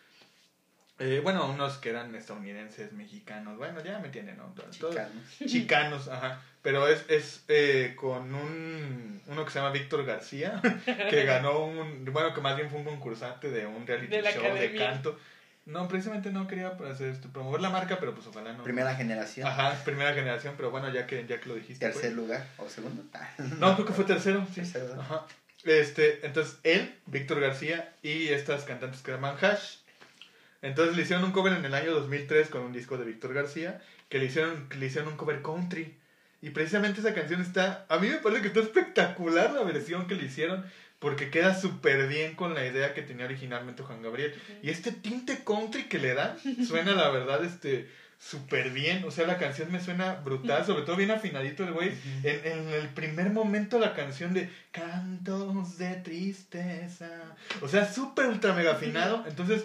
Eh, bueno, unos que eran estadounidenses, mexicanos, bueno, ya me entienden, ¿no? Todo- todo- Chicanos. chicanos, ajá. Pero es, es eh, con un uno que se llama Víctor García, (laughs) que ganó un, bueno, que más bien fue un concursante de un reality De show de canto. No, precisamente no quería hacer esto, promover la marca, pero pues ojalá no. Primera generación. Ajá, primera generación, pero bueno, ya que, ya que lo dijiste. Tercer pues. lugar o segundo. No, creo que fue tercero, sí. Tercero. Ajá. Este, entonces él, Víctor García y estas cantantes que se llaman Hash. Entonces le hicieron un cover en el año 2003 con un disco de Víctor García, que le hicieron, le hicieron un cover country. Y precisamente esa canción está, a mí me parece que está espectacular la versión que le hicieron, porque queda súper bien con la idea que tenía originalmente Juan Gabriel. Y este tinte country que le dan, suena la verdad, este, súper bien. O sea, la canción me suena brutal, sobre todo bien afinadito el güey. En, en el primer momento la canción de Cantos de Tristeza. O sea, súper ultra mega afinado. Entonces,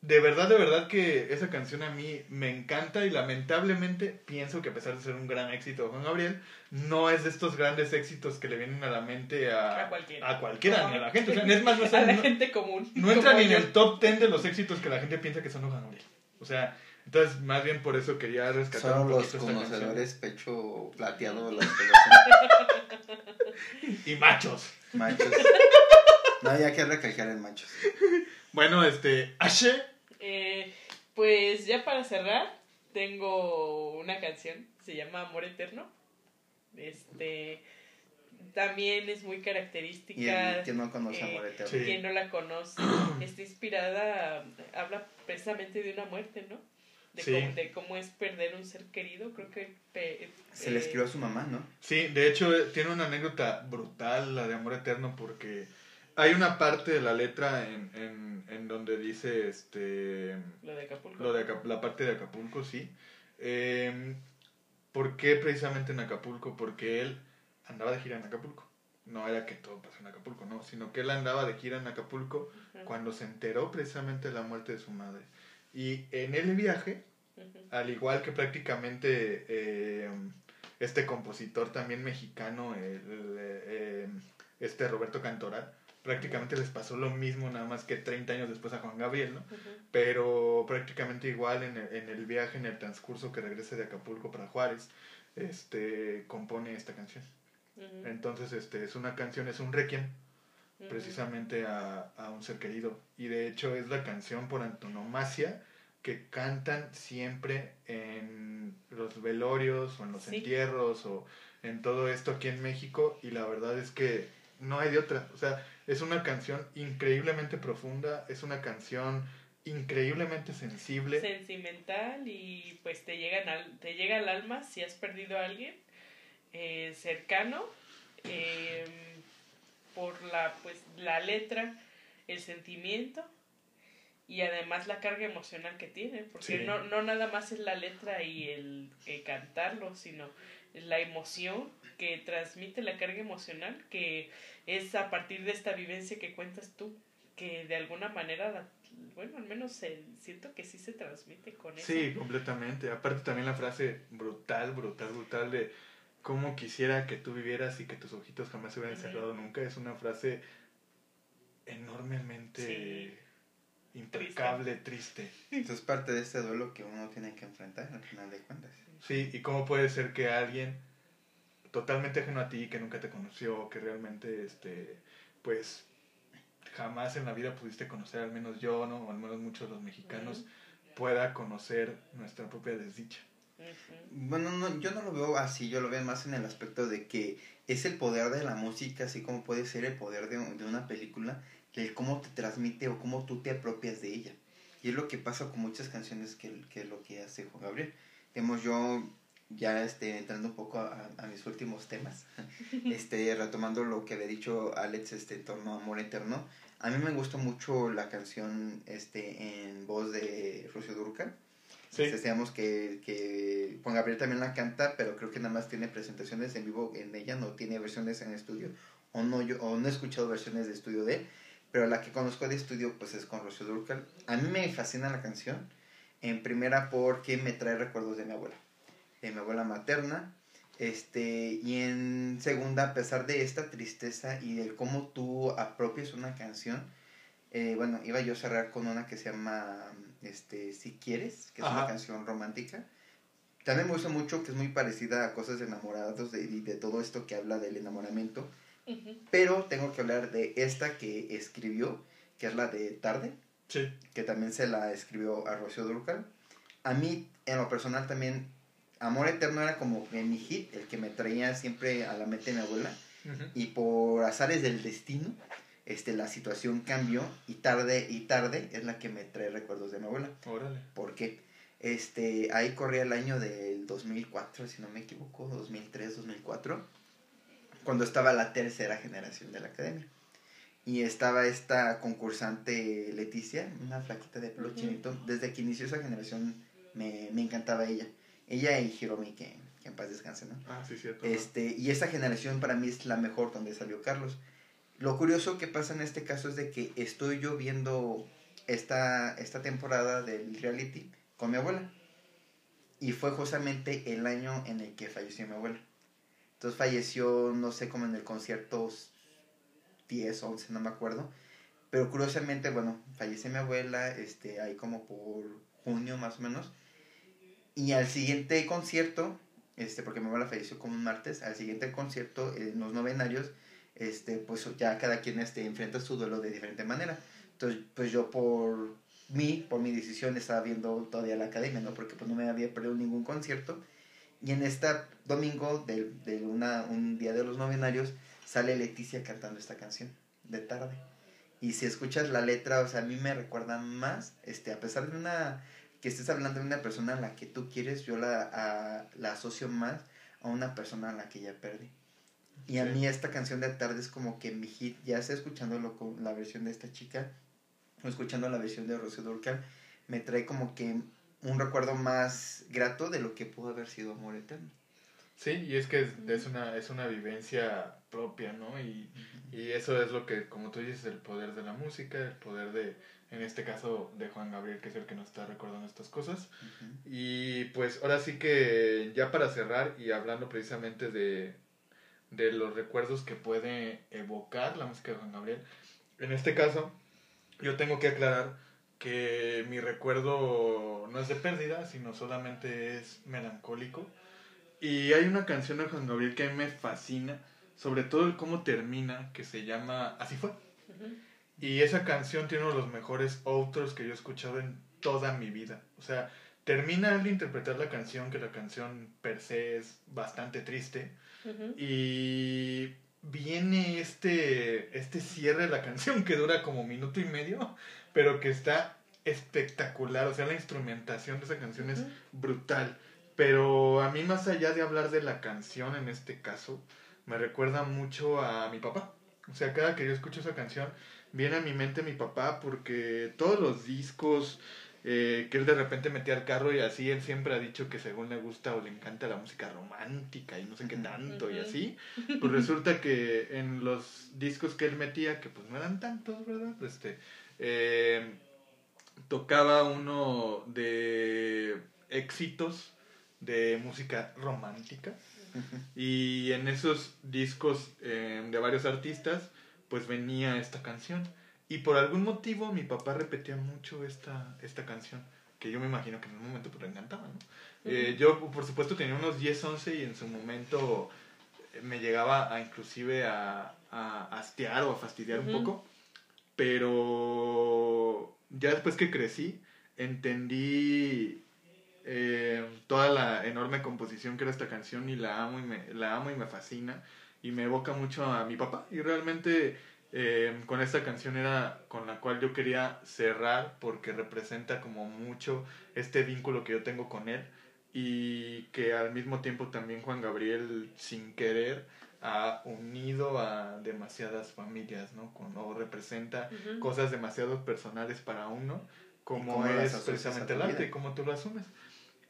de verdad, de verdad que esa canción a mí me encanta y lamentablemente pienso que a pesar de ser un gran éxito de Juan Gabriel, no es de estos grandes éxitos que le vienen a la mente a, A cualquiera. a cualquiera, ni a la gente. O sea, (laughs) es más, no, a la no- gente común. no entra ni en el top 10 de los éxitos que la gente piensa que son de Juan Gabriel. O sea, entonces más bien por eso quería rescatar Son un los poquito conocedores pecho plateado, los (laughs) Y machos. machos. No, ya que recalcar en machos. Bueno, este, Ashe, Eh, pues ya para cerrar, tengo una canción, se llama Amor Eterno. Este también es muy Y característica. el que no conoce eh, amor eterno. Sí. Quien no la conoce, (clears throat) está inspirada, habla precisamente de una muerte, ¿no? De, Sí. cómo, de cómo es perder un ser querido, creo que... pe- Se le escribió a su mamá, ¿no? Sí, de hecho eh, tiene una anécdota brutal la de Amor Eterno porque hay una parte de la letra en, en, en donde dice este Lo de Acapulco. lo de Aca- la parte de Acapulco, sí. Eh, ¿Por qué precisamente en Acapulco? Porque él andaba de gira en Acapulco. No era que todo pasó en Acapulco, no, sino que él andaba de gira en Acapulco cuando se enteró precisamente de la muerte de su madre. Y en el viaje al igual que prácticamente eh, este compositor también mexicano, el- el, eh, este Roberto Cantoral, prácticamente les pasó lo mismo, nada más que 30 años después a Juan Gabriel, ¿no? Pero prácticamente igual en el, en el viaje, en el transcurso que regrese de Acapulco para Juárez, este compone esta canción. Entonces, este es una canción, es un requiem Precisamente a, a un ser querido. Y de hecho es la canción por antonomasia que cantan siempre en los velorios o en los Sí. entierros o en todo esto aquí en México. Y la verdad es que no hay de otra. O sea, es una canción increíblemente profunda, es una canción increíblemente sensible. sentimental y pues te llegan al, te llega al alma si has perdido a alguien eh, cercano eh, por la pues la letra el sentimiento y además la carga emocional que tiene porque Sí. no, no nada más es la letra y el, eh, cantarlo sino la emoción que transmite la carga emocional que es a partir de esta vivencia que cuentas tú que de alguna manera bueno al menos el- siento que sí se transmite con eso Sí, completamente. Aparte también la frase brutal, brutal, brutal de cómo quisiera que tú vivieras y que tus ojitos jamás se hubieran cerrado nunca. Es una frase enormemente Sí. impecable, triste. Entonces es parte de este duelo que uno tiene que enfrentar al final de cuentas. Sí, y cómo puede ser que alguien totalmente ajeno a ti, que nunca te conoció, que realmente, este, pues, jamás en la vida pudiste conocer, al menos yo, ¿no? O al menos muchos de los mexicanos, pueda conocer nuestra propia desdicha. Bueno, no, yo no lo veo así, yo lo veo más en el aspecto de que es el poder de la música, así como puede ser el poder de, de una película, el cómo te transmite o cómo tú te apropias de ella. Y es lo que pasa con muchas canciones que, que es lo que hace Juan Gabriel. Hemos yo ya este, entrando un poco a, a mis últimos temas, (laughs) este, retomando lo que había dicho Alex este, en torno a Amor Eterno, a mí me gusta mucho la canción este, en voz de Rocío Durcal. Sí. Digamos que, que Juan Gabriel también la canta, pero creo que nada más tiene presentaciones en vivo en ella, no tiene versiones en estudio o no, yo, o no he escuchado versiones de estudio de él, pero la que conozco de estudio pues es con Rocío Durcal. A mí me fascina la canción, en primera porque me trae recuerdos de mi abuela, de mi abuela materna, este, y en segunda, a pesar de esta tristeza y del cómo tú apropias una canción, eh, bueno, iba yo a cerrar con una que se llama este, Si Quieres, que es una Ajá. canción romántica. También me gusta mucho, que es muy parecida a Cosas de Enamorados, de, de todo esto que habla del enamoramiento. Ujú. Pero tengo que hablar de esta que escribió, que es la de Tarde, Sí. que también se la escribió a Rocío Durcal. A mí, en lo personal, también Amor Eterno era como mi hit, el que me traía siempre a la mente mi abuela. Y por azares del destino, este, la situación cambió y tarde y tarde es la que me trae recuerdos de mi abuela. Órale. ¿Por qué? Este, ahí corría el año del 2004, si no me equivoco, 2003, 2004, cuando estaba la tercera generación de la academia. Y estaba esta concursante Leticia, una flaquita de pelo chinito. Desde que inició esa generación me, me encantaba ella. Ella y Hiromi, que, que en paz descanse, ¿no? Ah, sí, cierto. Este, y esta generación para mí es la mejor donde salió Carlos. Lo curioso que pasa en este caso es de que estoy yo viendo esta, esta temporada del reality con mi abuela. Y fue justamente el año en el que falleció mi abuela. Entonces falleció, no sé, como en el concierto 10, 11, no me acuerdo. Pero curiosamente, bueno, falleció mi abuela, este, ahí como por junio más o menos. Y al siguiente concierto, este, porque mi abuela falleció como un martes, al siguiente concierto, en los novenarios, este, pues ya cada quien este, enfrenta su duelo de diferente manera. Entonces, pues yo por mí, por mi decisión, estaba viendo todavía la academia, ¿no? Porque pues no me había perdido ningún concierto. Y en este domingo, del, del una, un día de los novenarios, sale Leticia cantando esta canción, de tarde. Y si escuchas la letra, o sea, a mí me recuerda más, este, a pesar de una, que estés hablando de una persona a la que tú quieres, yo la, a- la asocio más a una persona a la que ya perdí. Y a Sí. mí esta canción de tarde es como que mi hit, ya sea escuchándolo con la versión de esta chica o escuchando la versión de Rocío Durcal, me trae como que un recuerdo más grato de lo que pudo haber sido Amor Eterno. Sí, y es que es, es una, es una vivencia propia, ¿no? Y, y eso es lo que, como tú dices, el poder de la música, el poder de, en este caso, de Juan Gabriel, que es el que nos está recordando estas cosas. Ujú. Y pues ahora sí que ya para cerrar y hablando precisamente de, de los recuerdos que puede evocar la música de Juan Gabriel, en este caso yo tengo que aclarar que mi recuerdo no es de pérdida, sino solamente es melancólico. Y hay una canción de Juan Gabriel que a mí me fascina, sobre todo el cómo termina, que se llama Así fue. Y esa canción tiene uno de los mejores outros que yo he escuchado en toda mi vida. O sea, termina él de interpretar la canción, que la canción per se es bastante triste. Y viene este, este cierre de la (laughs) canción que dura como minuto y medio, pero que está espectacular. O sea, la instrumentación de esa canción es brutal. Pero a mí, más allá de hablar de la canción en este caso, me recuerda mucho a mi papá. O sea, cada que yo escucho esa canción, viene a mi mente mi papá porque todos los discos eh, que él de repente metía al carro y así, él siempre ha dicho que según le gusta o le encanta la música romántica y no sé qué tanto y así, (laughs) pues resulta que en los discos que él metía, que pues no eran tantos, ¿verdad? Este, eh, tocaba uno de éxitos de música romántica y en esos discos eh, de varios artistas pues venía esta canción y por algún motivo mi papá repetía mucho esta, esta canción que yo me imagino que en un momento pues le encantaba ¿no? Eh, yo por supuesto tenía unos 10, 11 y en su momento eh, me llegaba a inclusive a, a hastiar o a fastidiar un Ujú. poco pero ya después que crecí entendí eh, toda la enorme composición que era esta canción y la amo y me, la amo y me fascina y me evoca mucho a mi papá y realmente eh, con esta canción era con la cual yo quería cerrar porque representa como mucho este vínculo que yo tengo con él y que al mismo tiempo también Juan Gabriel sin querer ha unido a demasiadas familias, ¿no? Con- o representa cosas demasiado personales para uno, como es precisamente el arte y cómo tú lo asumes.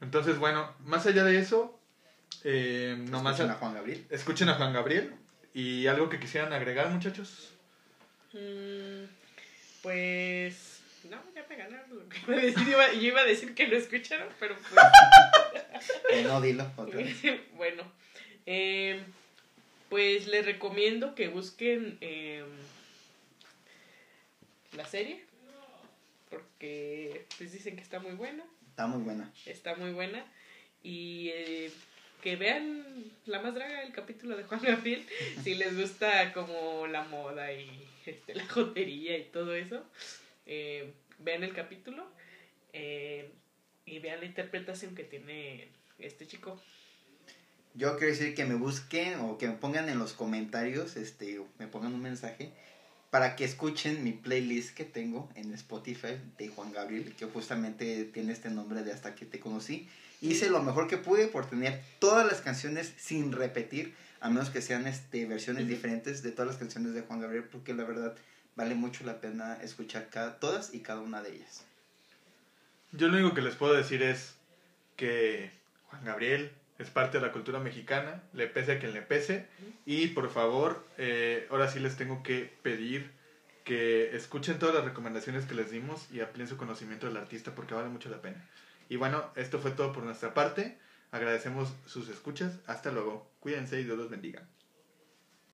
Entonces, bueno, más allá de eso, eh, nomás Escuchen a Juan Gabriel. escuchen a Juan Gabriel ¿Y algo que quisieran agregar, muchachos? Mm, pues. No, ya me ganaron iba a decir. Iba- yo iba a decir que lo escucharon, pero pues. (laughs) Eh, no, dilo otra vez. bueno, eh, pues les recomiendo que busquen eh, la serie. Porque pues dicen que está muy buena. Está muy buena. Está muy buena. Y eh, que vean La Más Draga, el capítulo de Juan Gabriel. si les gusta como la moda y (laughs) este, la jotería y todo eso. eh, vean el capítulo. eh, y vean la interpretación que tiene este chico. Yo quiero decir que me busquen o que me pongan en los comentarios, este, o me pongan un mensaje para que escuchen mi playlist que tengo en Spotify de Juan Gabriel, que justamente tiene este nombre de Hasta que te conocí. Hice lo mejor que pude por tener todas las canciones sin repetir, a menos que sean este, versiones diferentes de todas las canciones de Juan Gabriel, porque la verdad vale mucho la pena escuchar cada, todas y cada una de ellas. Yo lo único que les puedo decir es que Juan Gabriel es parte de la cultura mexicana, le pese a quien le pese, y por favor, eh, ahora sí les tengo que pedir que escuchen todas las recomendaciones que les dimos y amplíen su conocimiento del artista porque vale mucho la pena. Y bueno, esto fue todo por nuestra parte. Agradecemos sus escuchas. Hasta luego. Cuídense y Dios los bendiga.